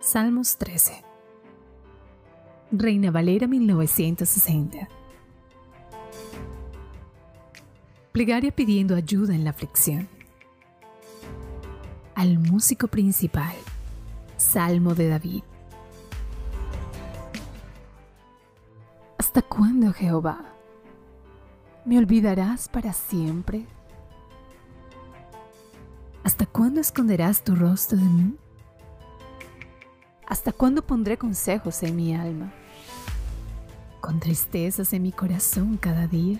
Salmos 13. Reina Valera 1960. Plegaria pidiendo ayuda en la aflicción. Al músico principal. Salmo de David. ¿Hasta cuándo, Jehová? ¿Me olvidarás para siempre? ¿Hasta cuándo esconderás tu rostro de mí? ¿Hasta cuándo pondré consejos en mi alma? Con tristezas en mi corazón cada día.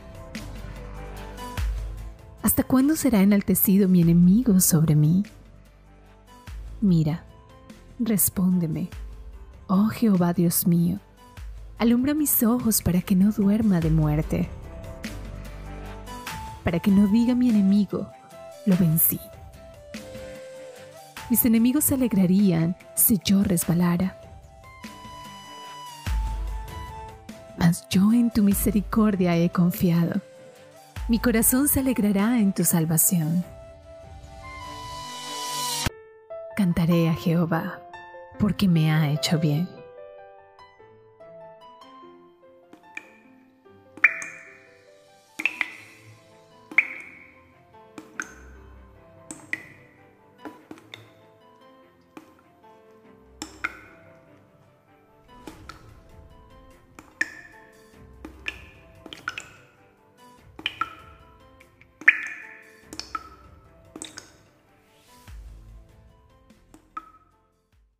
¿Hasta cuándo será enaltecido mi enemigo sobre mí? Mira, respóndeme, oh Jehová Dios mío, alumbra mis ojos para que no duerma de muerte, para que no diga mi enemigo, lo vencí. Mis enemigos se alegrarían si yo resbalara. Mas yo en tu misericordia he confiado. Mi corazón se alegrará en tu salvación. Cantaré a Jehová, porque me ha hecho bien.